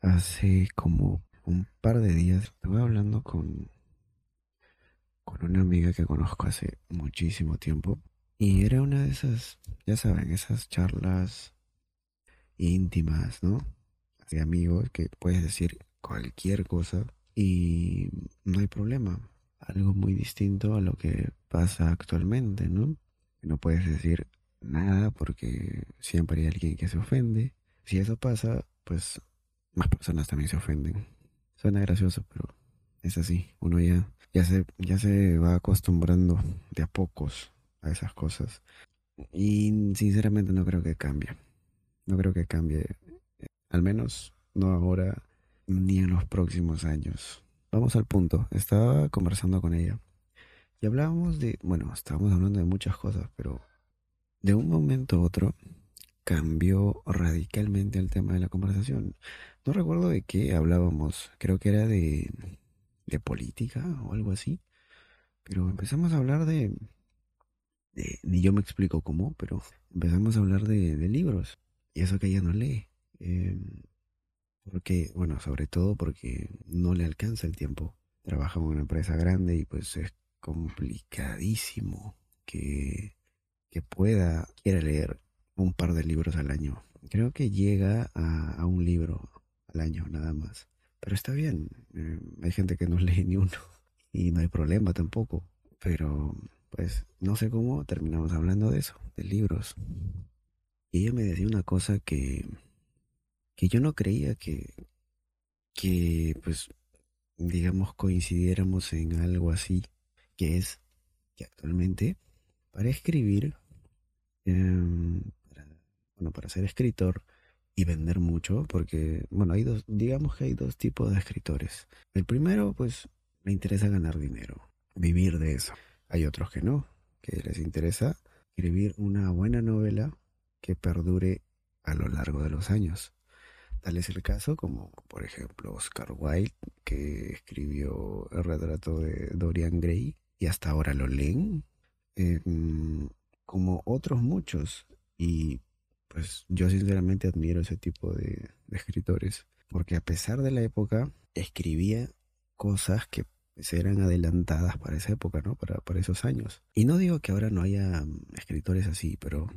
Hace como un par de días estuve hablando con, con una amiga que conozco hace muchísimo tiempo y era una de esas, ya saben, esas charlas íntimas, ¿no? De amigos que puedes decir cualquier cosa y no hay problema. Algo muy distinto a lo que pasa actualmente, ¿no? No puedes decir nada porque siempre hay alguien que se ofende. Si eso pasa, pues más personas también se ofenden. Suena gracioso, pero es así. Uno ya, ya, se, ya se va acostumbrando de a pocos a esas cosas. Y sinceramente no creo que cambie. No creo que cambie. Al menos no ahora ni en los próximos años. Vamos al punto. Estaba conversando con ella. Y hablábamos de, bueno, estábamos hablando de muchas cosas, pero de un momento a otro cambió radicalmente el tema de la conversación. No recuerdo de qué hablábamos, creo que era de, de política o algo así, pero empezamos a hablar de, ni yo me explico cómo, pero empezamos a hablar de, libros, y eso que ella no lee. Em, porque, bueno, sobre todo porque no le alcanza el tiempo. Trabaja en una empresa grande y pues es complicadísimo que, que pueda, quiera leer un par de libros al año. Creo que llega a, un libro al año nada más. Pero está bien, eh, hay gente que no lee ni uno y no hay problema tampoco. Pero pues no sé cómo terminamos hablando de eso, de libros. Y ella me decía una cosa que, que yo no creía que, que pues digamos coincidiéramos en algo así, que es que actualmente para escribir Em, bueno, para ser escritor y vender mucho, porque, bueno, hay dos, digamos que hay dos tipos de escritores. El primero, pues, le interesa ganar dinero, vivir de eso. Hay otros que no, que les interesa escribir una buena novela que perdure a lo largo de los años. Tal es el caso como, por ejemplo, Oscar Wilde, que escribió el retrato de Dorian Gray y hasta ahora lo leen. Em, como otros muchos. Y pues yo sinceramente admiro ese tipo de, escritores, porque a pesar de la época, escribía cosas que pues, eran adelantadas para esa época, ¿no? Para, para esos años. Y no digo que ahora no haya mm, escritores así, pero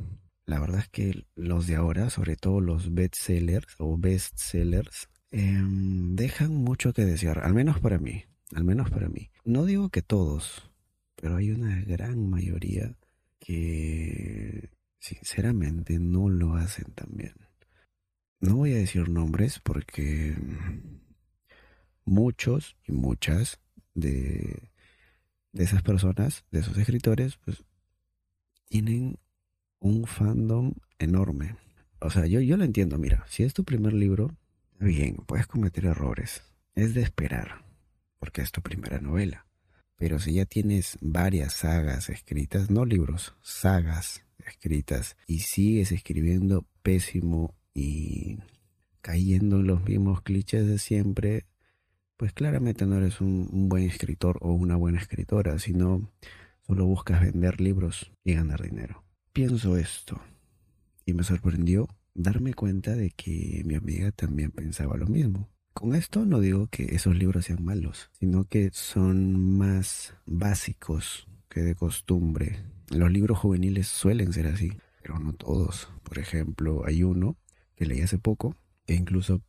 la verdad es que los de ahora, sobre todo los bestsellers o bestsellers, em, dejan mucho que desear, al menos para mí, al menos para mí. No digo que todos, pero hay una gran mayoría que sinceramente no lo hacen tan bien. No voy a decir nombres porque muchos y muchas de, de esas personas, de esos escritores, pues tienen un fandom enorme. O sea, yo, yo lo entiendo, mira, si es tu primer libro, bien, puedes cometer errores. Es de esperar, porque es tu primera novela. Pero si ya tienes varias sagas escritas, no libros, sagas escritas, y sigues escribiendo pésimo y cayendo en los mismos clichés de siempre, pues claramente no eres un, buen escritor o una buena escritora, sino solo buscas vender libros y ganar dinero. Pienso esto y me sorprendió darme cuenta de que mi amiga también pensaba lo mismo. Con esto no digo que esos libros sean malos, sino que son más básicos que de costumbre. Los libros juveniles suelen ser así, pero no todos. Por ejemplo, hay uno que leí hace poco, que incluso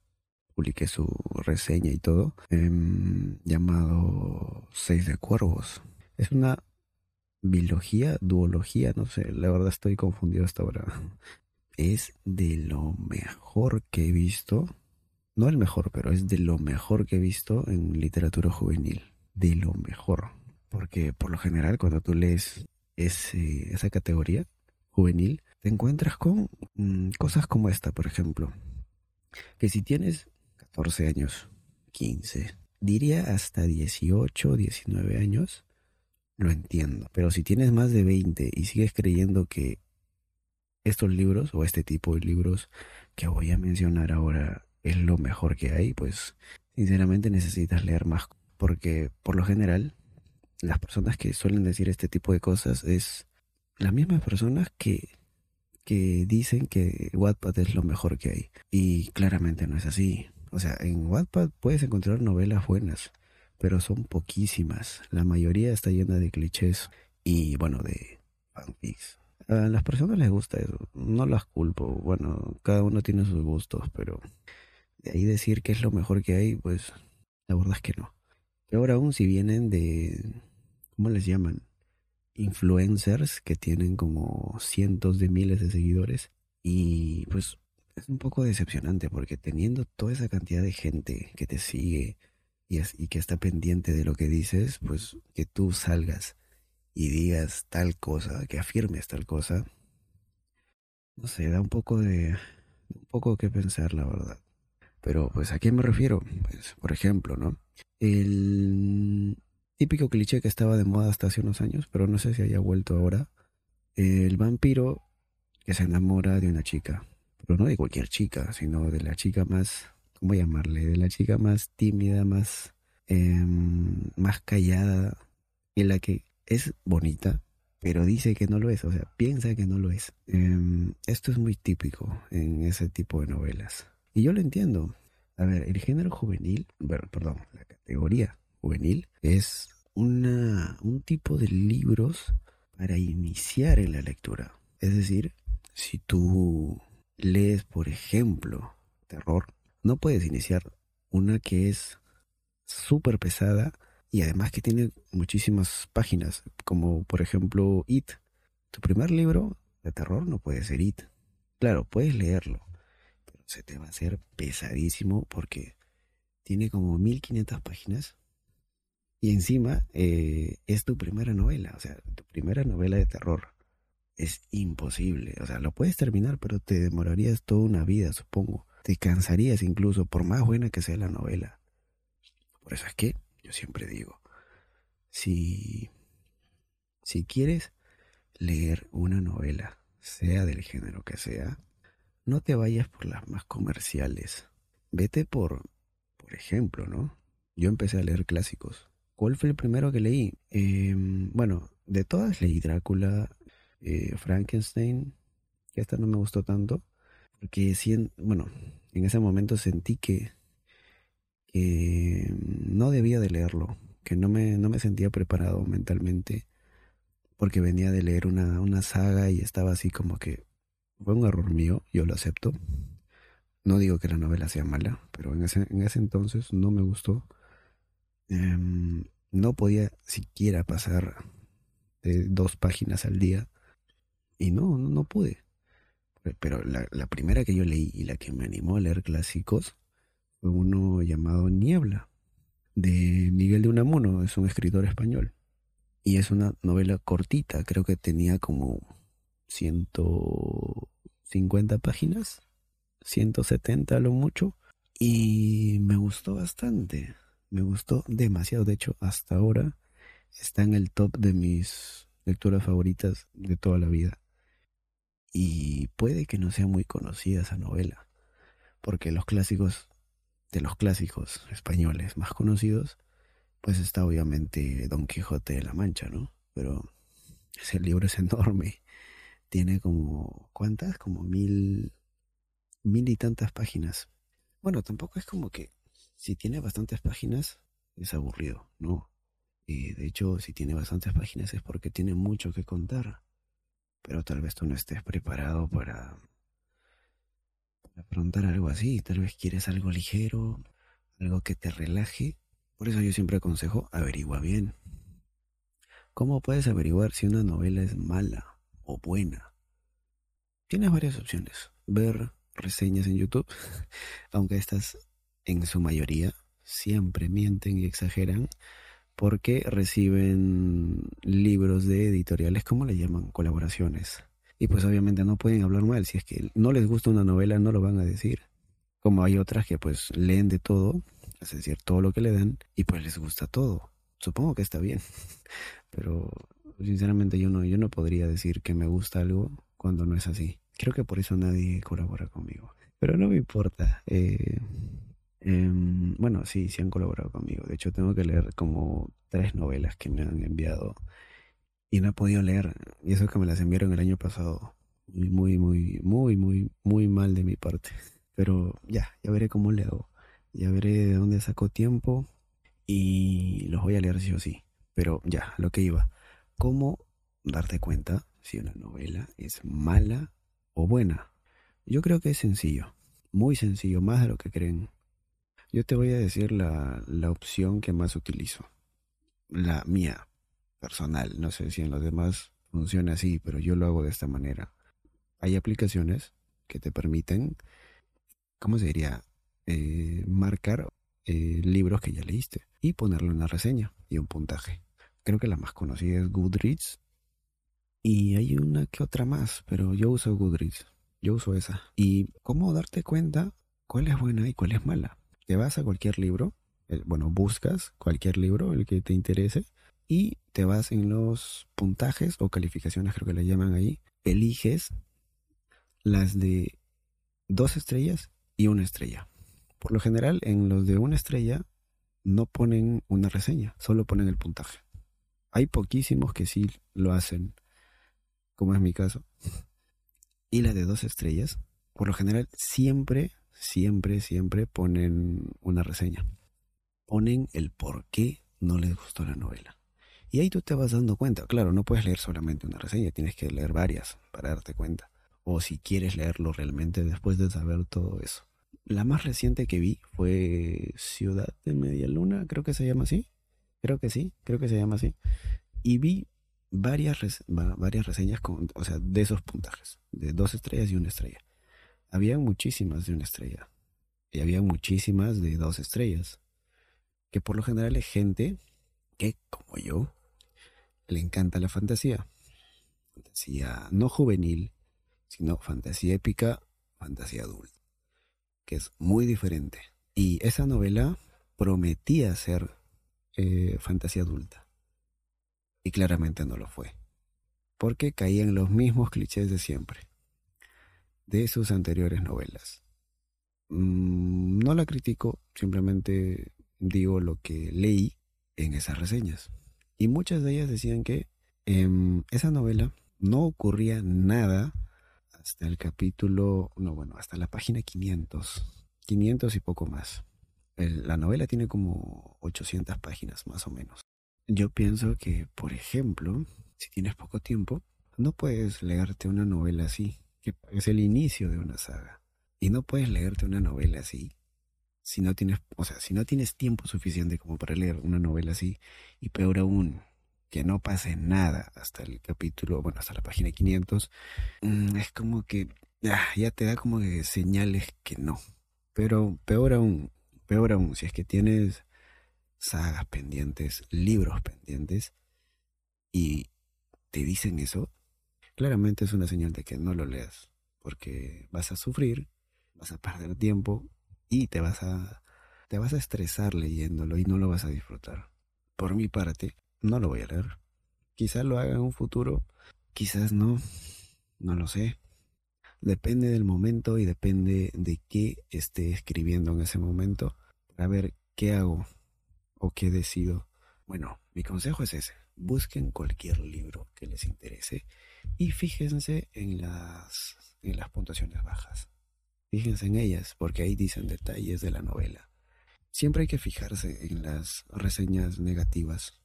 publiqué su reseña y todo, em, llamado Seis de Cuervos. Es una biología, duología, no sé, la verdad estoy confundido hasta ahora. Es de lo mejor que he visto no el mejor, pero es de lo mejor que he visto en literatura juvenil. De lo mejor. Porque por lo general cuando tú lees esa categoría juvenil, te encuentras con mm, cosas como esta, por ejemplo. Que si tienes 14 años, 15, diría hasta 18, 19 años, lo entiendo. Pero si tienes más de 20 y sigues creyendo que estos libros o este tipo de libros que voy a mencionar ahora es lo mejor que hay, pues sinceramente necesitas leer más. Porque por lo general, las personas que suelen decir este tipo de cosas es las mismas personas que, que dicen que Wattpad es lo mejor que hay. Y claramente no es así. O sea, en Wattpad puedes encontrar novelas buenas, pero son poquísimas. La mayoría está llena de clichés y, bueno, de fanfics. A las personas les gusta eso, no las culpo. Bueno, cada uno tiene sus gustos, pero de ahí decir que es lo mejor que hay, pues la verdad es que no. Peor aún si vienen de, ¿cómo les llaman? Influencers que tienen como cientos de miles de seguidores y pues es un poco decepcionante porque teniendo toda esa cantidad de gente que te sigue y, que está pendiente de lo que dices, pues que tú salgas y digas tal cosa, que afirmes tal cosa, no sé, da un poco de, un poco que pensar, la verdad. Pero pues a qué me refiero? Pues, por ejemplo, ¿no? El típico cliché que estaba de moda hasta hace unos años, pero no sé si haya vuelto ahora. El vampiro que se enamora de una chica, pero no de cualquier chica, sino de la chica más, ¿cómo llamarle? De la chica más tímida, más, em, más callada, en la que es bonita, pero dice que no lo es, o sea, piensa que no lo es. Em, esto es muy típico en ese tipo de novelas. Y yo lo entiendo. A ver, el género juvenil, perdón, la categoría juvenil es una, un tipo de libros para iniciar en la lectura. Es decir, si tú lees, por ejemplo, terror, no puedes iniciar una que es súper pesada y además que tiene muchísimas páginas, como por ejemplo It. Tu primer libro de terror no puede ser It. Claro, puedes leerlo, pero se te va a hacer pesadísimo porque tiene como 1500 páginas y encima eh, es tu primera novela, o sea, tu primera novela de terror. Es imposible, o sea, lo puedes terminar, pero te demorarías toda una vida, supongo. Te cansarías incluso, por más buena que sea la novela. Por eso es que yo siempre digo, si, si quieres leer una novela, sea del género que sea, no te vayas por las más comerciales. Vete por, por ejemplo, ¿no? Yo empecé a leer clásicos. ¿Cuál fue el primero que leí? Em, bueno, de todas leí Drácula, eh, Frankenstein, que esta no me gustó tanto, porque bueno, en ese momento sentí que que no debía de leerlo, que no me, no me sentía preparado mentalmente, porque venía de leer una, una saga y estaba así como que fue un error mío, yo lo acepto. No digo que la novela sea mala, pero en ese, en ese entonces no me gustó. Em, no podía siquiera pasar dos páginas al día y no, no, no pude. Pero la, la primera que yo leí y la que me animó a leer clásicos uno llamado Niebla, de Miguel de Unamuno, es un escritor español. Y es una novela cortita, creo que tenía como 150 páginas, 170 a lo mucho. Y me gustó bastante, me gustó demasiado. De hecho, hasta ahora está en el top de mis lecturas favoritas de toda la vida. Y puede que no sea muy conocida esa novela, porque los clásicos de los clásicos españoles más conocidos, pues está obviamente Don Quijote de la Mancha, ¿no? Pero ese libro es enorme. Tiene como, ¿cuántas? Como mil, mil y tantas páginas. Bueno, tampoco es como que si tiene bastantes páginas es aburrido, ¿no? Y de hecho, si tiene bastantes páginas es porque tiene mucho que contar. Pero tal vez tú no estés preparado para afrontar algo así. Tal vez quieres algo ligero, algo que te relaje. Por eso yo siempre aconsejo averigua bien. ¿Cómo puedes averiguar si una novela es mala o buena? Tienes varias opciones. Ver reseñas en YouTube, aunque estas en su mayoría siempre mienten y exageran porque reciben libros de editoriales, ¿cómo le llaman? Colaboraciones. Y pues obviamente no pueden hablar mal. Si es que no les gusta una novela, no lo van a decir. Como hay otras que pues leen de todo, es decir, todo lo que le dan, y pues les gusta todo. Supongo que está bien. Pero sinceramente yo no, yo no podría decir que me gusta algo cuando no es así. Creo que por eso nadie colabora conmigo. Pero no me importa. Eh, em, bueno, sí, sí han colaborado conmigo. De hecho, tengo que leer como tres novelas que me han enviado y no he podido leer. Y eso es que me las enviaron el año pasado. Muy, muy, muy, muy, muy, muy mal de mi parte. Pero ya, ya veré cómo le hago. Ya veré de dónde saco tiempo y los voy a leer sí o sí. Pero ya, lo que iba. ¿Cómo darte cuenta si una novela es mala o buena? Yo creo que es sencillo, muy sencillo, más de lo que creen. Yo te voy a decir la, la opción que más utilizo. La mía, personal. No sé si en los demás funciona así, pero yo lo hago de esta manera. Hay aplicaciones que te permiten, ¿cómo se diría? Eh, marcar eh, libros que ya leíste y ponerle una reseña y un puntaje. Creo que la más conocida es Goodreads y hay una que otra más, pero yo uso Goodreads. Yo uso esa. ¿Y cómo darte cuenta cuál es buena y cuál es mala? Te vas a cualquier libro, eh, bueno, buscas cualquier libro, el que te interese, y te vas en los puntajes o calificaciones, creo que le llaman ahí, eliges las de dos estrellas y una estrella. Por lo general, en los de una estrella no ponen una reseña, solo ponen el puntaje. Hay poquísimos que sí lo hacen, como es mi caso. Y las de dos estrellas, por lo general, siempre, siempre, siempre ponen una reseña. Ponen el por qué no les gustó la novela. Y ahí tú te vas dando cuenta. Claro, no puedes leer solamente una reseña, tienes que leer varias para darte cuenta. O si quieres leerlo realmente después de saber todo eso. La más reciente que vi fue Ciudad de Media Luna, creo que se llama así. Creo que sí, creo que se llama así. Y vi varias, varias reseñas con, o sea, de esos puntajes, de dos estrellas y una estrella. Había muchísimas de una estrella. Y había muchísimas de dos estrellas. Que por lo general es gente que, como yo, le encanta la fantasía. Fantasía no juvenil, sino fantasía épica, fantasía adulta, que es muy diferente. Y esa novela prometía ser eh, fantasía adulta. Y claramente no lo fue. Porque caía en los mismos clichés de siempre. De sus anteriores novelas. Mm, no la critico, simplemente digo lo que leí en esas reseñas. Y muchas de ellas decían que en esa novela no ocurría nada hasta el capítulo, no, bueno, hasta la página 500, 500 y poco más. la novela tiene como 800 páginas más o menos. Yo pienso que, por ejemplo, si tienes poco tiempo, no puedes leerte una novela así, que es el inicio de una saga. Y no puedes leerte una novela así si no tienes, o sea, si no tienes tiempo suficiente como para leer una novela así, y peor aún, que no pase nada hasta el capítulo, bueno, hasta la página 500, mm, es como que ah, ya te da como señales que no. Pero peor aún, peor aún, si es que tienes sagas pendientes, libros pendientes, y te dicen eso, claramente es una señal de que no lo leas, porque vas a sufrir, vas a perder tiempo y te vas a te vas a estresar leyéndolo y no lo vas a disfrutar. Por mi parte, no lo voy a leer. Quizás lo haga en un futuro, quizás no, no lo sé. Depende del momento y depende de qué esté escribiendo en ese momento para ver qué hago o qué decido. Bueno, mi consejo es ese. Busquen cualquier libro que les interese y fíjense en las, en las puntuaciones bajas. Fíjense en ellas, porque ahí dicen detalles de la novela. Siempre hay que fijarse en las reseñas negativas,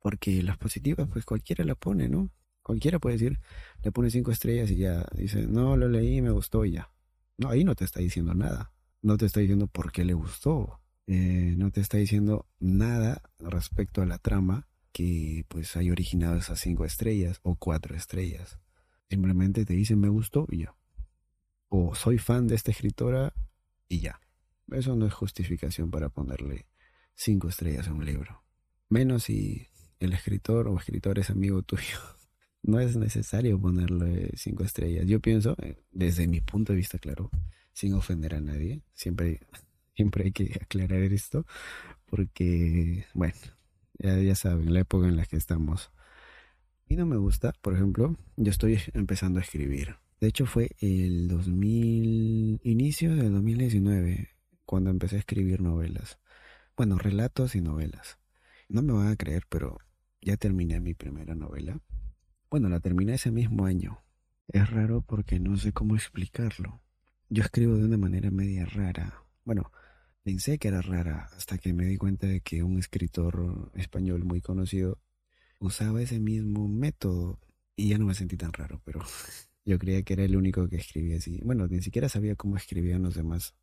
porque las positivas, pues cualquiera la pone, ¿no? Cualquiera puede decir, le pone cinco estrellas y ya dice, no, lo leí, me gustó y ya. No, ahí no te está diciendo nada. No te está diciendo por qué le gustó. Eh, no te está diciendo nada respecto a la trama que pues haya originado esas cinco estrellas o cuatro estrellas. Simplemente te dicen me gustó y ya o soy fan de esta escritora y ya. Eso no es justificación para ponerle cinco estrellas a un libro. Menos si el escritor o escritor es amigo tuyo. No es necesario ponerle cinco estrellas. Yo pienso, eh, desde mi punto de vista, claro, sin ofender a nadie, siempre, siempre hay que aclarar esto, porque, bueno, ya, ya saben, la época en la que estamos. Y no me gusta, por ejemplo, yo estoy empezando a escribir de hecho fue el 2000, inicio del 2019, cuando empecé a escribir novelas. Bueno, relatos y novelas. No me van a creer, pero ya terminé mi primera novela. Bueno, la terminé ese mismo año. Es raro porque no sé cómo explicarlo. Yo escribo de una manera media rara. Bueno, Pensé que era rara hasta que me di cuenta de que un escritor español muy conocido usaba ese mismo método y ya no me sentí tan raro, pero yo creía que era el único que escribía así. Bueno, ni siquiera sabía cómo escribían los demás.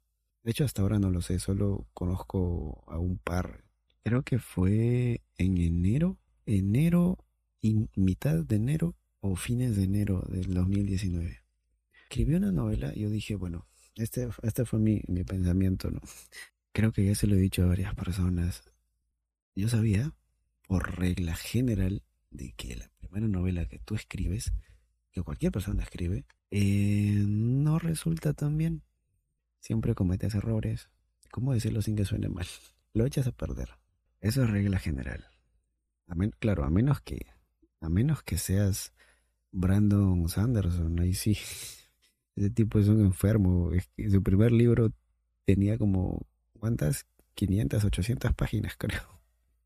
De hecho, hasta ahora no lo sé, solo conozco a un par. Creo que fue en enero, enero y mitad de enero o fines de enero del 2019. Escribí una novela y yo dije, bueno, este, este fue mi, mi pensamiento, ¿no? Creo que ya se lo he dicho a varias personas. Yo sabía, por regla general, de que la primera novela que tú escribes, que cualquier persona escribe, eh, no resulta tan bien. Siempre cometes errores. ¿Cómo decirlo sin que suene mal? Lo echas a perder. Eso es regla general. claro, a menos que, a menos que seas Brandon Sanderson, ahí sí. Ese tipo es un enfermo. su primer libro tenía como, ¿cuántas? 500, 800 páginas, creo.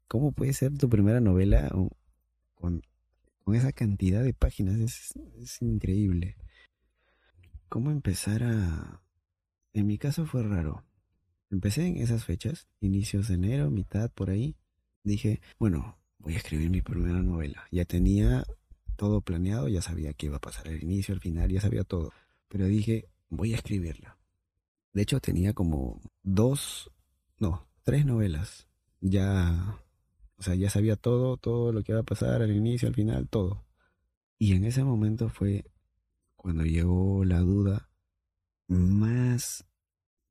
¿Cómo puede ser tu primera novela con, esa cantidad de páginas? Es, es increíble. ¿Cómo empezar a, en mi caso fue raro. Empecé en esas fechas, inicios de enero, mitad por ahí. Dije, bueno, voy a escribir mi primera novela. Ya tenía todo planeado, ya sabía que iba a pasar el inicio, el final, ya sabía todo. Pero dije, voy a escribirla. De hecho, tenía como dos, no, tres novelas. Ya, o sea, ya sabía todo, todo lo que iba a pasar al inicio, al final, todo. Y en ese momento fue cuando llegó la duda más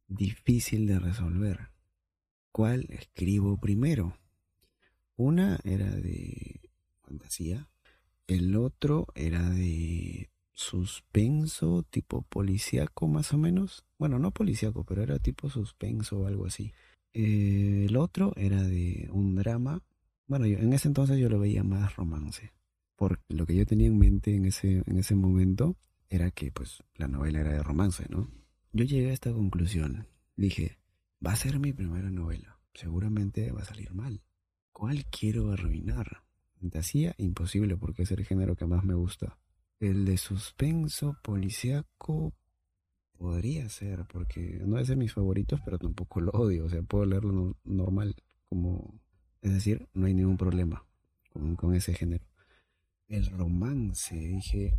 difícil de resolver. ¿Cuál escribo primero? Una era de fantasía, el otro era de suspenso, tipo policíaco más o menos. Bueno, no policíaco, pero era tipo suspenso o algo así. el otro era de un drama. Bueno, en ese entonces yo lo veía más romance. Por lo que yo tenía en mente en ese, en ese momento era que pues la novela era de romance, ¿no? Yo llegué a esta conclusión. Dije, va a ser mi primera novela. Seguramente va a salir mal. ¿Cuál quiero arruinar? Fantasía, imposible porque es el género que más me gusta. El de suspenso, policíaco, podría ser, porque no es de mis favoritos, pero tampoco lo odio. O sea, puedo leerlo normal, como... Es decir, no hay ningún problema con, ese género. El romance, dije,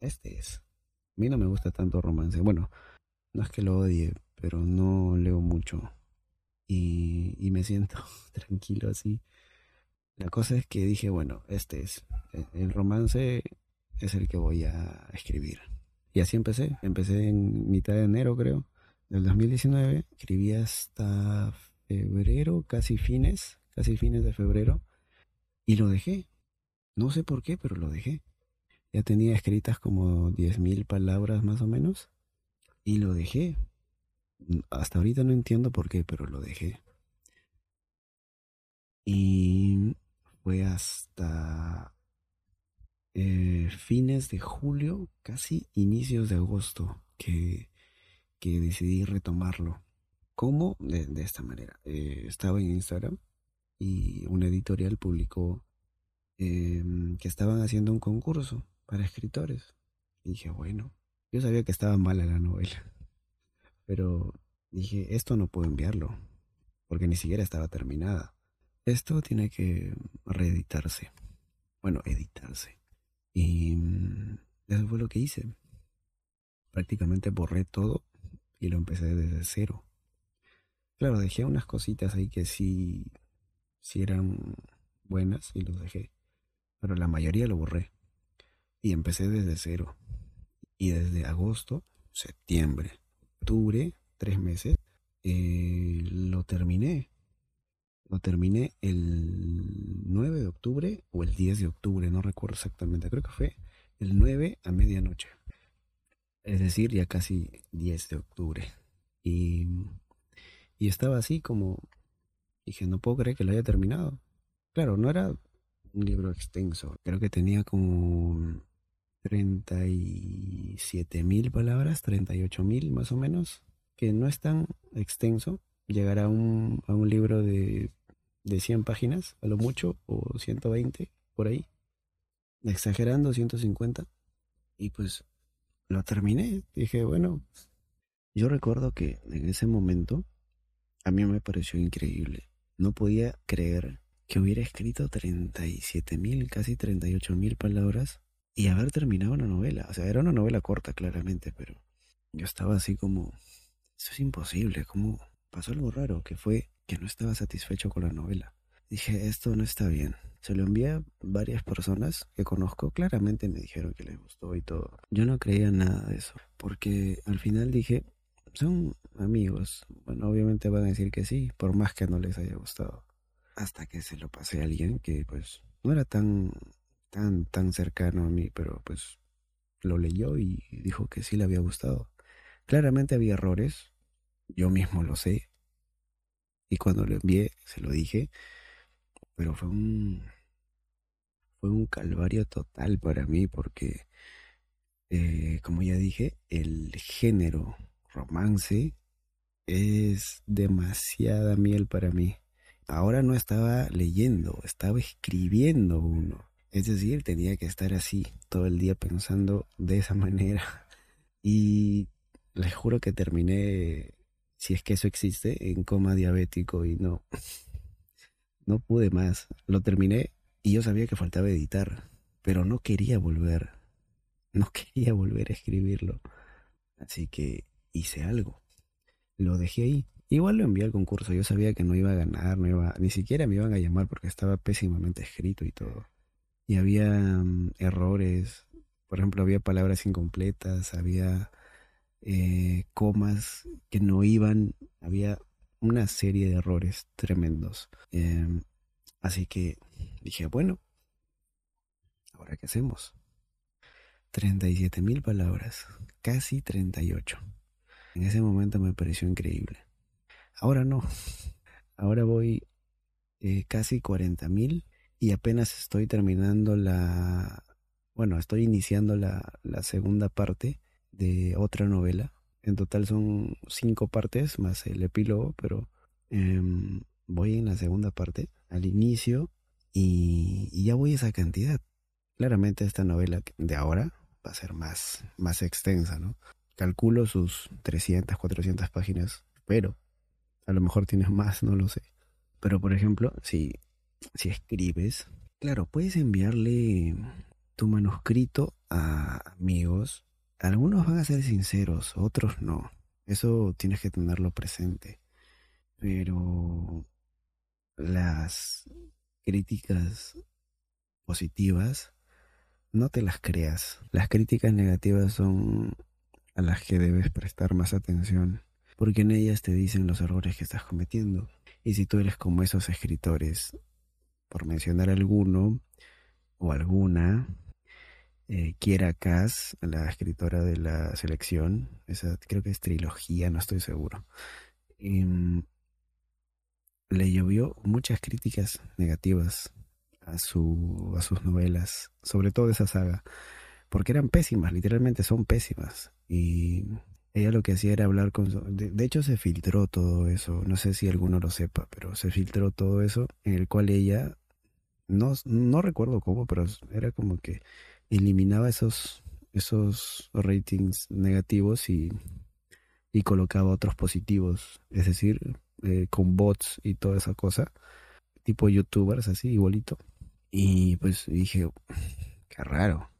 este es. A mí no me gusta tanto romance. Bueno, no es que lo odie, pero no leo mucho. Y, y me siento tranquilo así. La cosa es que dije, bueno, este es. El romance es el que voy a escribir. Y así empecé. Empecé en mitad de enero, creo, del 2019. Escribí hasta febrero, casi fines, casi fines de febrero. Y lo dejé. No sé por qué, pero lo dejé. Ya tenía escritas como 10.000 palabras más o menos. Y lo dejé. Hasta ahorita no entiendo por qué, pero lo dejé. Y fue hasta eh, fines de julio, casi inicios de agosto, que, que decidí retomarlo. ¿Cómo? De, esta manera. Eh, estaba en Instagram y una editorial publicó em, que estaban haciendo un concurso para escritores. Y dije, bueno, yo sabía que estaba mala la novela, pero dije, esto no puedo enviarlo, porque ni siquiera estaba terminada. Esto tiene que reeditarse. Bueno, editarse. Y mm, eso fue lo que hice. Prácticamente borré todo y lo empecé desde cero. Claro, dejé unas cositas ahí que sí, sí eran buenas y los dejé. Pero la mayoría lo borré. Y empecé desde cero. Y desde agosto, septiembre, octubre, tres meses, eh, lo terminé. Lo terminé el 9 de octubre o el 10 de octubre, no recuerdo exactamente. Creo que fue el 9 a medianoche. Es decir, ya casi 10 de octubre. Y, y estaba así como... Dije, no puedo creer que lo haya terminado. Claro, no era un libro extenso. Creo que tenía como 37 mil palabras, 38 mil más o menos, que no es tan extenso. Llegará a un, a un libro de, de 100 páginas, a lo mucho, o 120, por ahí. Exagerando, 150. Y pues lo terminé. Dije, bueno, yo recuerdo que en ese momento a mí me pareció increíble. No podía creer que hubiera escrito 37 mil, casi 38 mil palabras y haber terminado una novela. O sea, era una novela corta, claramente, pero yo estaba así como, eso es imposible, como pasó algo raro, que fue que no estaba satisfecho con la novela. Dije, esto no está bien. Se lo envié a varias personas que conozco, claramente me dijeron que les gustó y todo. Yo no creía nada de eso, porque al final dije, son amigos. Bueno, obviamente van a decir que sí, por más que no les haya gustado. Hasta que se lo pasé a alguien que pues no era tan, tan, tan cercano a mí, pero pues lo leyó y dijo que sí le había gustado. Claramente había errores, yo mismo lo sé. Y cuando lo envié, se lo dije, pero fue un, fue un calvario total para mí porque, eh, como ya dije, el género romance es demasiada miel para mí. Ahora no estaba leyendo, estaba escribiendo uno. Es decir, tenía que estar así todo el día pensando de esa manera. Y les juro que terminé, si es que eso existe, en coma diabético y no, no pude más. Lo terminé y yo sabía que faltaba editar, pero no quería volver. No quería volver a escribirlo. Así que hice algo. Lo dejé ahí. Igual lo envié al concurso. Yo sabía que no iba a ganar, no iba, ni siquiera me iban a llamar porque estaba pésimamente escrito y todo. Y había mm, errores. Por ejemplo, había palabras incompletas, había eh, comas que no iban, había una serie de errores tremendos. Em, así que dije, bueno, ¿ahora qué hacemos? 37 mil palabras, casi 38. En ese momento me pareció increíble. Ahora no, ahora voy eh, casi 40 mil y apenas estoy terminando la, bueno, estoy iniciando la, la segunda parte de otra novela en total son cinco partes más el epílogo, pero em, voy en la segunda parte, al inicio, y, ya voy a esa cantidad. Claramente esta novela de ahora va a ser más, más extensa, ¿no? Calculo sus 300, 400 páginas, pero a lo mejor tienes más, no lo sé. Pero por ejemplo, si, si escribes, claro, puedes enviarle tu manuscrito a amigos algunos van a ser sinceros, otros no. Eso tienes que tenerlo presente. Pero las críticas positivas, no te las creas. Las críticas negativas son a las que debes prestar más atención, porque en ellas te dicen los errores que estás cometiendo. Y si tú eres como esos escritores, por mencionar alguno o alguna, eh, Kiera Kass, la escritora de la selección, esa creo que es trilogía, no estoy seguro. Mm, le llovió muchas críticas negativas a, su, a sus novelas, sobre todo esa saga, porque eran pésimas, literalmente son pésimas. Y ella lo que hacía era hablar con... De, de, hecho se filtró todo eso, no sé si alguno lo sepa, pero se filtró todo eso, en el cual ella, no, no recuerdo cómo, pero era como que eliminaba esos, esos ratings negativos y, y colocaba otros positivos, es decir, eh, con bots y toda esa cosa, tipo youtubers así, igualito. Y pues dije, qué raro,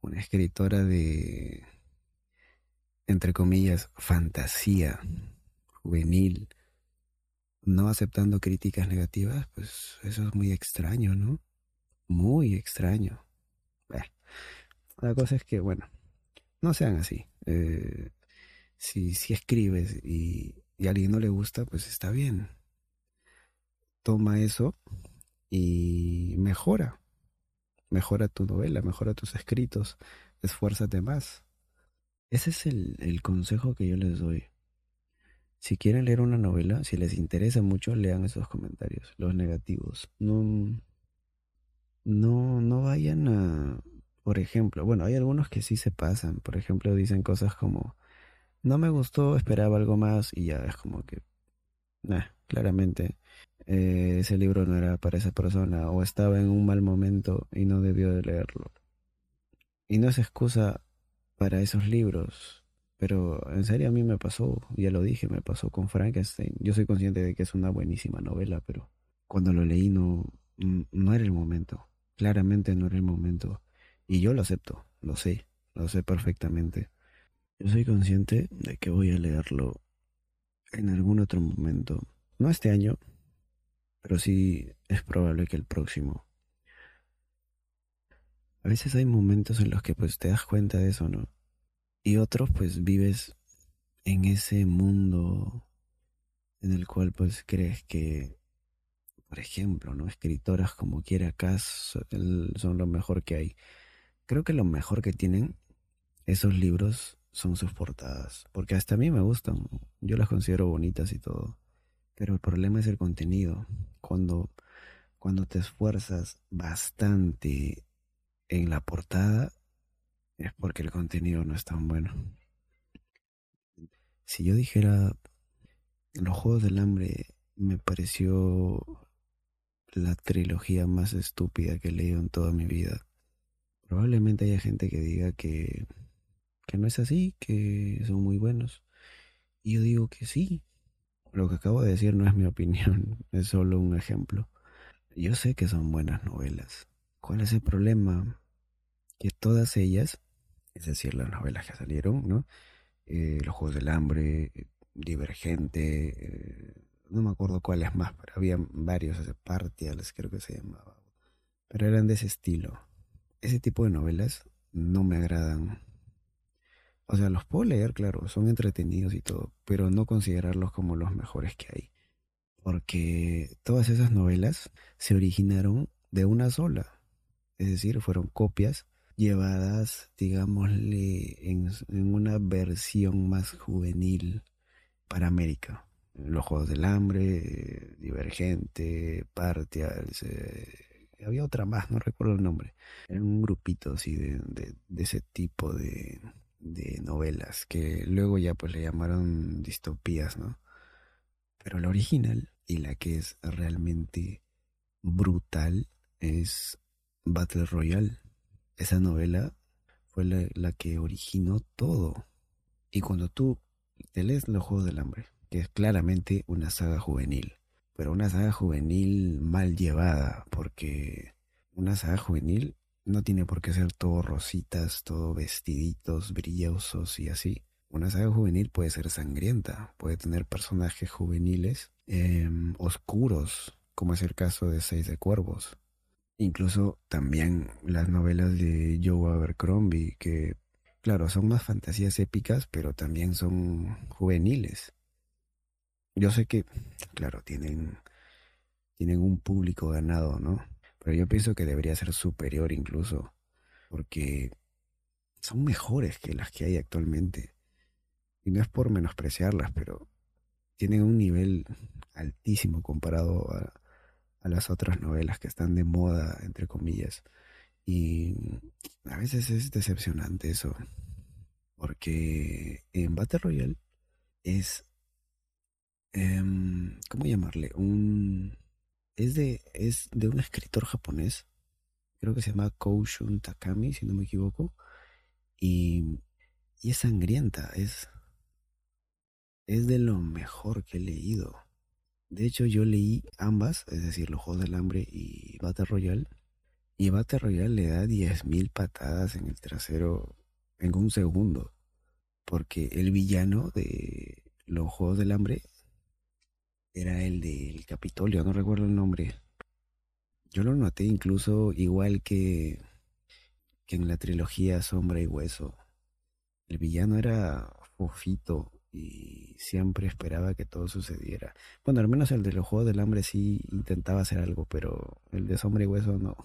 una escritora de, entre comillas, fantasía juvenil, no aceptando críticas negativas, pues eso es muy extraño, ¿no? Muy extraño. La cosa es que, bueno, no sean así. Eh, si, si escribes y, a alguien no le gusta, pues está bien. Toma eso y mejora. Mejora tu novela, mejora tus escritos, esfuérzate más. Ese es el, el consejo que yo les doy. Si quieren leer una novela, si les interesa mucho, lean esos comentarios, los negativos. No, no, no vayan a, por ejemplo, bueno, hay algunos que sí se pasan. Por ejemplo, dicen cosas como, no me gustó, esperaba algo más y ya es como que, nah, claramente eh, ese libro no era para esa persona o estaba en un mal momento y no debió de leerlo. Y no es excusa para esos libros. Pero en serio a mí me pasó, ya lo dije, me pasó con Frankenstein. Yo soy consciente de que es una buenísima novela, pero cuando lo leí no, no era el momento. Claramente no era el momento. Y yo lo acepto, lo sé, lo sé perfectamente. Yo soy consciente de que voy a leerlo en algún otro momento. No este año, pero sí es probable que el próximo. A veces hay momentos en los que pues te das cuenta de eso, ¿no? Y otros pues vives en ese mundo en el cual pues crees que, por ejemplo, ¿no? Escritoras como Kiera Cass son lo mejor que hay. Creo que lo mejor que tienen esos libros son sus portadas, porque hasta a mí me gustan, yo las considero bonitas y todo, pero el problema es el contenido. Cuando, cuando te esfuerzas bastante en la portada, es porque el contenido no es tan bueno. Si yo dijera, los Juegos del Hambre me pareció la trilogía más estúpida que he leído en toda mi vida. Probablemente haya gente que diga que, que no es así, que son muy buenos. Y yo digo que sí. Lo que acabo de decir no es mi opinión, es solo un ejemplo. Yo sé que son buenas novelas. ¿Cuál es el problema? Que todas ellas es decir, las novelas que salieron, ¿no? Eh, Los Juegos del Hambre, Divergente, eh, no me acuerdo cuáles más, pero había varios, Partials creo que se llamaba, pero eran de ese estilo. Ese tipo de novelas no me agradan. O sea, los puedo leer, claro, son entretenidos y todo, pero no considerarlos como los mejores que hay. Porque todas esas novelas se originaron de una sola. Es decir, fueron copias llevadas, digámosle, en, una versión más juvenil para América. Los Juegos del Hambre, Divergente, Partials, eh, había otra más, no recuerdo el nombre. Era un grupito así de, de, ese tipo de, novelas que luego ya pues le llamaron distopías, ¿no? Pero la original y la que es realmente brutal es Battle Royale esa novela fue la, que originó todo. Y cuando tú te lees Los Juegos del Hambre, que es claramente una saga juvenil, pero una saga juvenil mal llevada, porque una saga juvenil no tiene por qué ser todo rositas, todo vestiditos, brillosos y así. Una saga juvenil puede ser sangrienta, puede tener personajes juveniles em, oscuros, como es el caso de Seis de Cuervos. Incluso también las novelas de Joe Abercrombie, que claro, son más fantasías épicas, pero también son juveniles. Yo sé que, claro, tienen, tienen un público ganado, ¿no? Pero yo pienso que debería ser superior incluso, porque son mejores que las que hay actualmente. Y no es por menospreciarlas, pero tienen un nivel altísimo comparado a, a las otras novelas que están de moda, entre comillas. Y a veces es decepcionante eso, porque en Battle Royale es, em, ¿cómo llamarle? Un, es de, es de un escritor japonés, creo que se llama Koushun Takami, si no me equivoco, y, y es sangrienta, es, es de lo mejor que he leído. De hecho, yo leí ambas, es decir, Los Juegos del Hambre y Battle Royale. Y Battle Royale le da 10.000 patadas en el trasero en un segundo. Porque el villano de Los Juegos del Hambre era el del Capitolio, no recuerdo el nombre. Yo lo noté incluso igual que, que en la trilogía Sombra y Hueso. El villano era fofito, y siempre esperaba que todo sucediera. Bueno, al menos el de los Juegos del Hambre sí intentaba hacer algo, pero el de Sombra y Hueso no,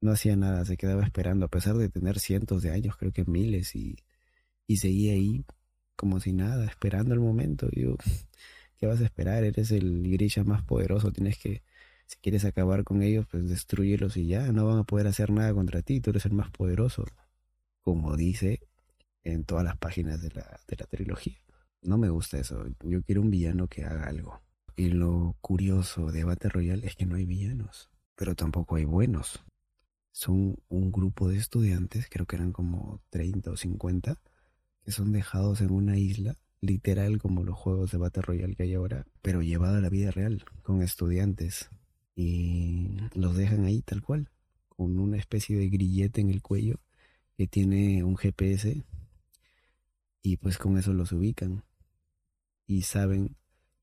no hacía nada, se quedaba esperando, a pesar de tener cientos de años, creo que miles, y, y seguía ahí como si nada, esperando el momento. Y yo, ¿qué vas a esperar? Eres el Grisha más poderoso, tienes que, si quieres acabar con ellos, pues destruyelos y ya, no van a poder hacer nada contra ti, tú eres el más poderoso. Como dice en todas las páginas de la, de la trilogía. No me gusta eso. Yo quiero un villano que haga algo. Y lo curioso de Battle Royale es que no hay villanos, pero tampoco hay buenos. Son un grupo de estudiantes, creo que eran como 30 o 50, que son dejados en una isla, literal como los juegos de Battle Royale que hay ahora, pero llevado a la vida real, con estudiantes. Y los dejan ahí tal cual, con una especie de grillete en el cuello que tiene un GPS y pues con eso los ubican y saben,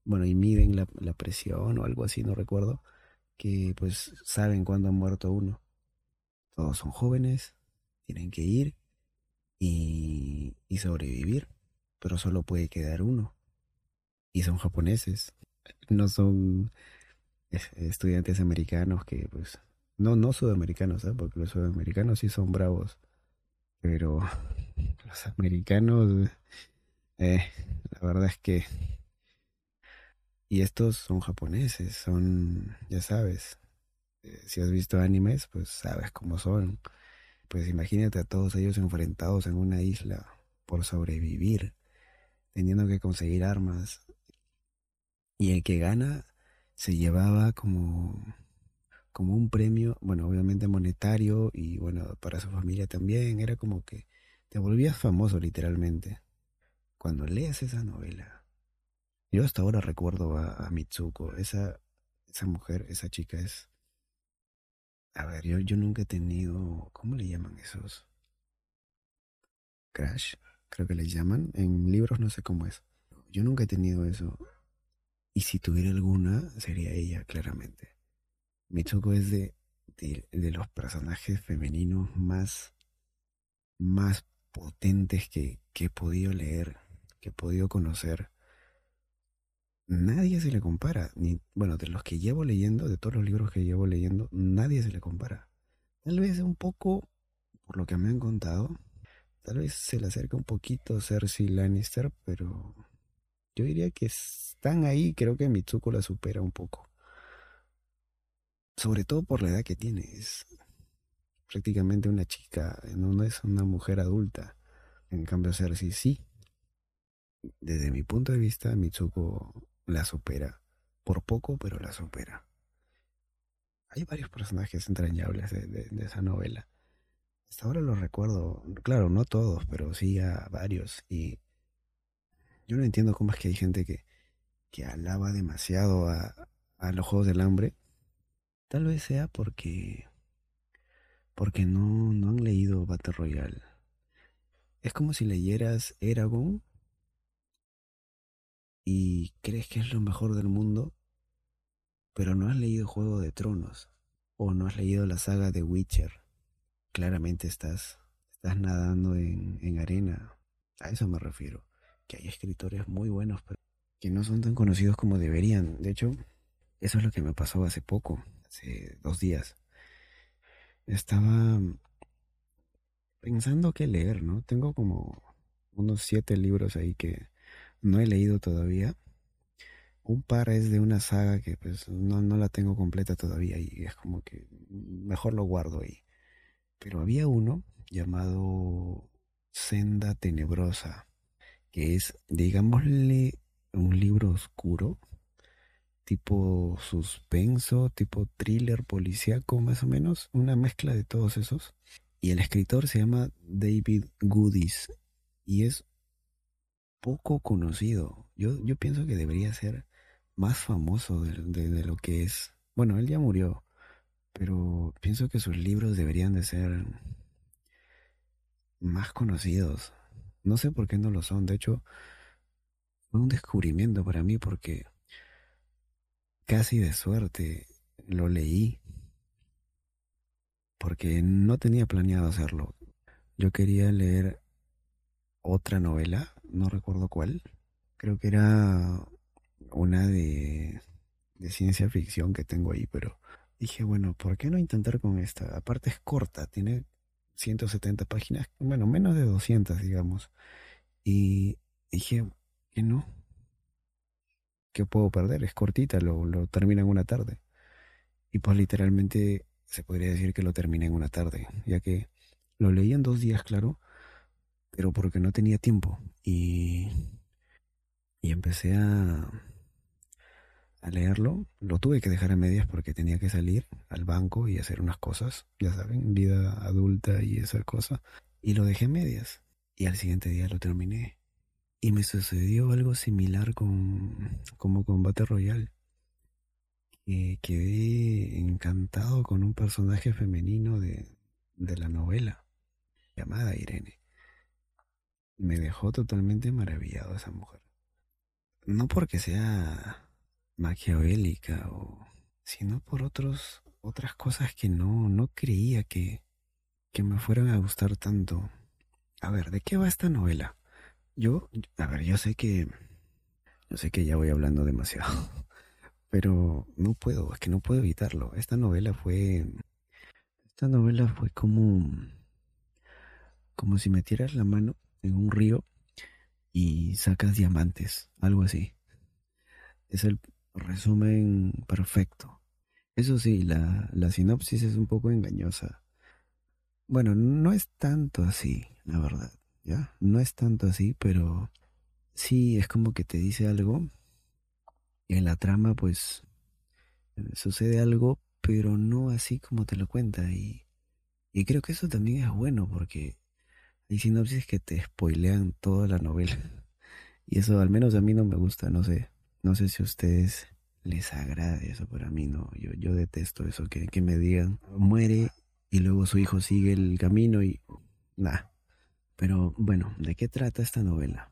bueno, y miden la, presión o algo así, no recuerdo, que pues saben cuándo ha muerto uno. Todos son jóvenes, tienen que ir y, y sobrevivir, pero solo puede quedar uno. Y son japoneses, no son estudiantes americanos que pues no no sudamericanos ¿eh? porque los sudamericanos sí son bravos pero los americanos eh, la verdad es que y estos son japoneses son ya sabes eh, si has visto animes pues sabes cómo son pues imagínate a todos ellos enfrentados en una isla por sobrevivir teniendo que conseguir armas y el que gana se llevaba como, como un premio, bueno, obviamente monetario y bueno, para su familia también, era como que te volvías famoso literalmente. Cuando leas esa novela, yo hasta ahora recuerdo a, Mitsuko, esa, esa mujer, esa chica es... A ver, yo, yo nunca he tenido, ¿cómo le llaman esos? Crash, creo que le llaman. En libros no sé cómo es. Yo nunca he tenido eso. Y si tuviera alguna, sería ella, claramente. Mitsuko es de, de, los personajes femeninos más, más potentes que, que he podido leer, que he podido conocer. Nadie se le compara. Ni, bueno, de los que llevo leyendo, de todos los libros que llevo leyendo, nadie se le compara. Tal vez un poco, por lo que me han contado, tal vez se le acerca un poquito Cersei Lannister, pero yo diría que están ahí, creo que Mitsuko la supera un poco. Sobre todo por la edad que tiene. Es prácticamente una chica, no, es una mujer adulta. En cambio, Cersei sí. Desde mi punto de vista, Mitsuko la supera. Por poco, pero la supera. Hay varios personajes entrañables de, de esa novela. Hasta ahora los recuerdo, claro, no todos, pero sí a varios. Y yo no entiendo cómo es que hay gente que, que alaba demasiado a, a los Juegos del Hambre. Tal vez sea porque porque no, no han leído Battle Royale. Es como si leyeras Eragon y crees que es lo mejor del mundo, pero no has leído Juego de Tronos o no has leído la saga de Witcher. Claramente estás, estás nadando en, en arena. A eso me refiero que hay escritores muy buenos, pero que no son tan conocidos como deberían. De hecho, eso es lo que me pasó hace poco, hace dos días. Estaba pensando qué leer, ¿no? Tengo como unos siete libros ahí que no he leído todavía. Un par es de una saga que pues no, no la tengo completa todavía y es como que mejor lo guardo ahí. Pero había uno llamado Senda Tenebrosa que es, digámosle, un libro oscuro, tipo suspenso, tipo thriller policíaco más o menos, una mezcla de todos esos. Y el escritor se llama David Goodies y es poco conocido. Yo, yo pienso que debería ser más famoso de, de, lo que es. Bueno, él ya murió, pero pienso que sus libros deberían de ser más conocidos. No sé por qué no lo son. De hecho, fue un descubrimiento para mí porque casi de suerte lo leí. Porque no tenía planeado hacerlo. Yo quería leer otra novela, no recuerdo cuál. Creo que era una de, de ciencia ficción que tengo ahí, pero dije, bueno, ¿por qué no intentar con esta? Aparte es corta, tiene 170 páginas, bueno, menos de 200, digamos. Y dije, que no, ¿qué puedo perder? Es cortita, lo, lo en una tarde. Y pues literalmente se podría decir que lo terminé en una tarde, ya que lo leí en dos días, claro, pero porque no tenía tiempo. Y, y empecé a, a leerlo. Lo tuve que dejar a medias porque tenía que salir al banco y hacer unas cosas, ya saben, vida adulta y esa cosa. Y lo dejé a medias. y al siguiente día lo terminé. Y me sucedió algo similar con como Royale. Que quedé encantado con un personaje femenino de, de la novela, llamada Irene. Me dejó totalmente maravillado esa mujer. No porque sea maquiavélica o sino por otros otras cosas que no no creía que que me fueran a gustar tanto. A ver, ¿de qué va esta novela? Yo, a ver, yo sé que yo sé que ya voy hablando demasiado, pero no puedo, es que no puedo evitarlo. Esta novela fue esta novela fue como como si metieras la mano en un río y sacas diamantes, algo así. Es el resumen perfecto. Eso sí, la, la sinopsis es un poco engañosa. Bueno, no es tanto así, la verdad, ¿ya? No es tanto así, pero sí es como que te dice algo y en la trama pues sucede algo, pero no así como te lo cuenta y, y creo que eso también es bueno porque hay sinopsis que te spoilean toda la novela y eso al menos a mí no me gusta, no sé, no sé si a ustedes les agrade eso, pero a mí no, yo, yo detesto eso, que, que me digan, muere y luego su hijo sigue el camino y nada. Pero bueno, ¿de qué trata esta novela?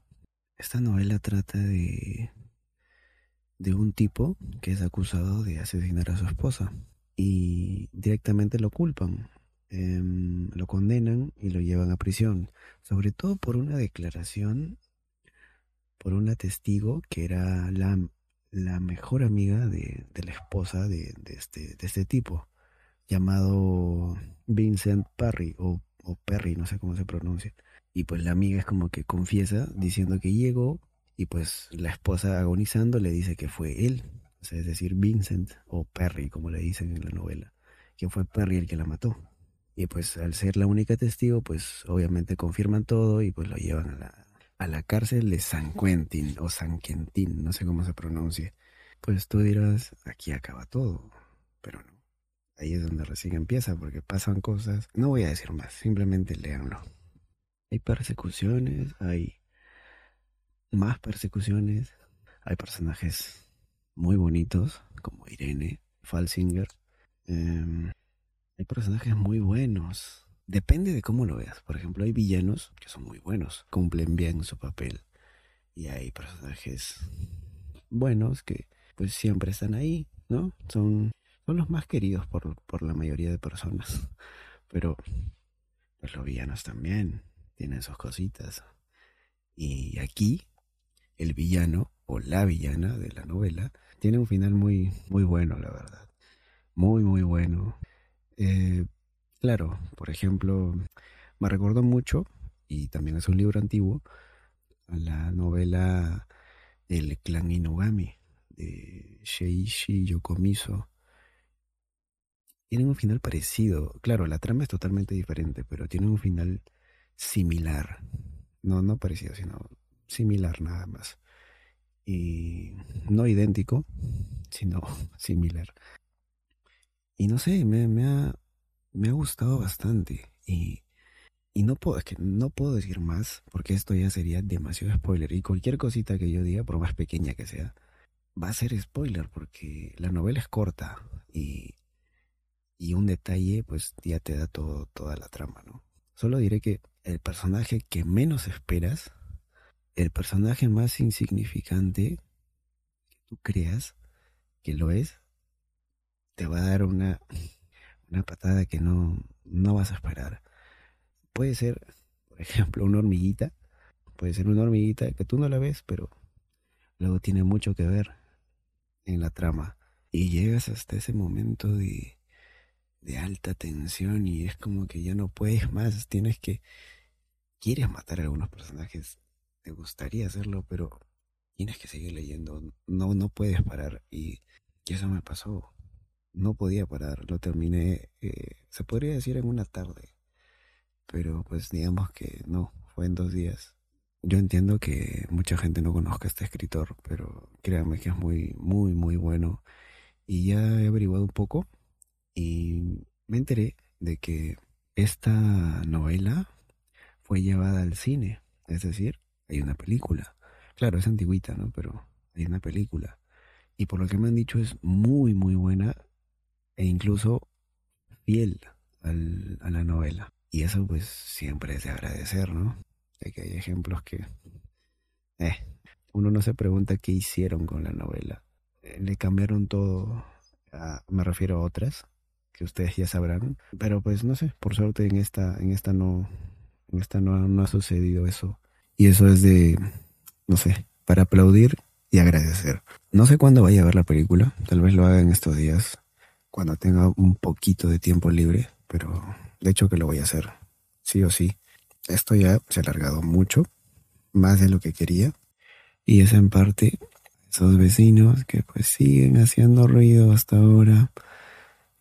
Esta novela trata de de un tipo que es acusado de asesinar a su esposa y directamente lo culpan, em, lo condenan y lo llevan a prisión, sobre todo por una declaración, por una testigo que era la, la mejor amiga de, de la esposa de, de, este, de este tipo llamado Vincent Perry o, o Perry, no sé cómo se pronuncia. Y pues la amiga es como que confiesa diciendo que llegó y pues la esposa agonizando le dice que fue él, es decir, Vincent o Perry, como le dicen en la novela, que fue Perry el que la mató. Y pues al ser la única testigo, pues obviamente confirman todo y pues lo llevan a la, a la cárcel de San Quentin o San Quentin, no sé cómo se pronuncia. Pues tú dirás, aquí acaba todo, pero no. Ahí es donde recién empieza, porque pasan cosas. No voy a decir más, simplemente léanlo. Hay persecuciones, hay más persecuciones, hay personajes muy bonitos, como Irene, Falsinger. Eh, hay personajes muy buenos. Depende de cómo lo veas. Por ejemplo, hay villanos que son muy buenos, cumplen bien su papel. Y hay personajes buenos que pues siempre están ahí, ¿no? Son son los más queridos por, por la mayoría de personas. Pero pues los villanos también tienen sus cositas. Y aquí el villano o la villana de la novela tiene un final muy, muy bueno, la verdad. Muy, muy bueno. Eh, claro, por ejemplo, me recordó mucho, y también es un libro antiguo, la novela El clan Inugami de Sheishi Yokomiso tienen un final parecido. Claro, la trama es totalmente diferente, pero tienen un final similar. No, no parecido, sino similar nada más. Y no idéntico, sino similar. Y no sé, me, ha, me ha gustado bastante. Y, y no puedo, es que no puedo decir más, porque esto ya sería demasiado spoiler. Y cualquier cosita que yo diga, por más pequeña que sea, va a ser spoiler, porque la novela es corta. Y y un detalle pues ya te da todo, toda la trama, ¿no? Solo diré que el personaje que menos esperas, el personaje más insignificante que tú creas que lo es, te va a dar una, una patada que no, no vas a esperar. Puede ser, por ejemplo, una hormiguita, puede ser una hormiguita que tú no la ves, pero luego tiene mucho que ver en la trama. Y llegas hasta ese momento de, de alta tensión y es como que ya no puedes más, tienes que, quieres matar a algunos personajes, te gustaría hacerlo, pero tienes que seguir leyendo, no, no puedes parar y, eso me pasó, no podía parar, lo terminé, eh, se podría decir en una tarde, pero pues digamos que no, fue en dos días. Yo entiendo que mucha gente no conozca este escritor, pero créanme que es muy, muy, muy bueno. Y ya he averiguado un poco y me enteré de que esta novela fue llevada al cine. Es decir, hay una película. Claro, es antigüita, ¿no? Pero hay una película. Y por lo que me han dicho es muy, muy buena e incluso fiel al, a la novela. Y eso pues siempre es de agradecer, ¿no? De que hay ejemplos que... Eh, uno no se pregunta qué hicieron con la novela. Le cambiaron todo, me refiero a otras, que ustedes ya sabrán. Pero pues no sé, por suerte en esta, en esta no, en esta no, no ha sucedido eso. Y eso es de, no sé, para aplaudir y agradecer. No sé cuándo vaya a ver la película, tal vez lo haga en estos días, cuando tenga un poquito de tiempo libre, pero de hecho que lo voy a hacer, sí o sí. Esto ya se ha alargado mucho, más de lo que quería, y es en parte esos vecinos que pues siguen haciendo ruido hasta ahora.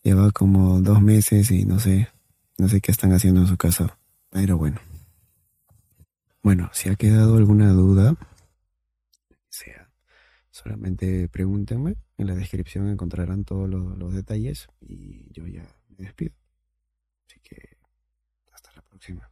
Lleva como dos meses y no sé, no sé qué están haciendo en su casa, pero bueno. Bueno, si ha quedado alguna duda, sea, solamente pregúntenme. En la descripción encontrarán todos los, detalles y yo ya me despido. Así que hasta la próxima.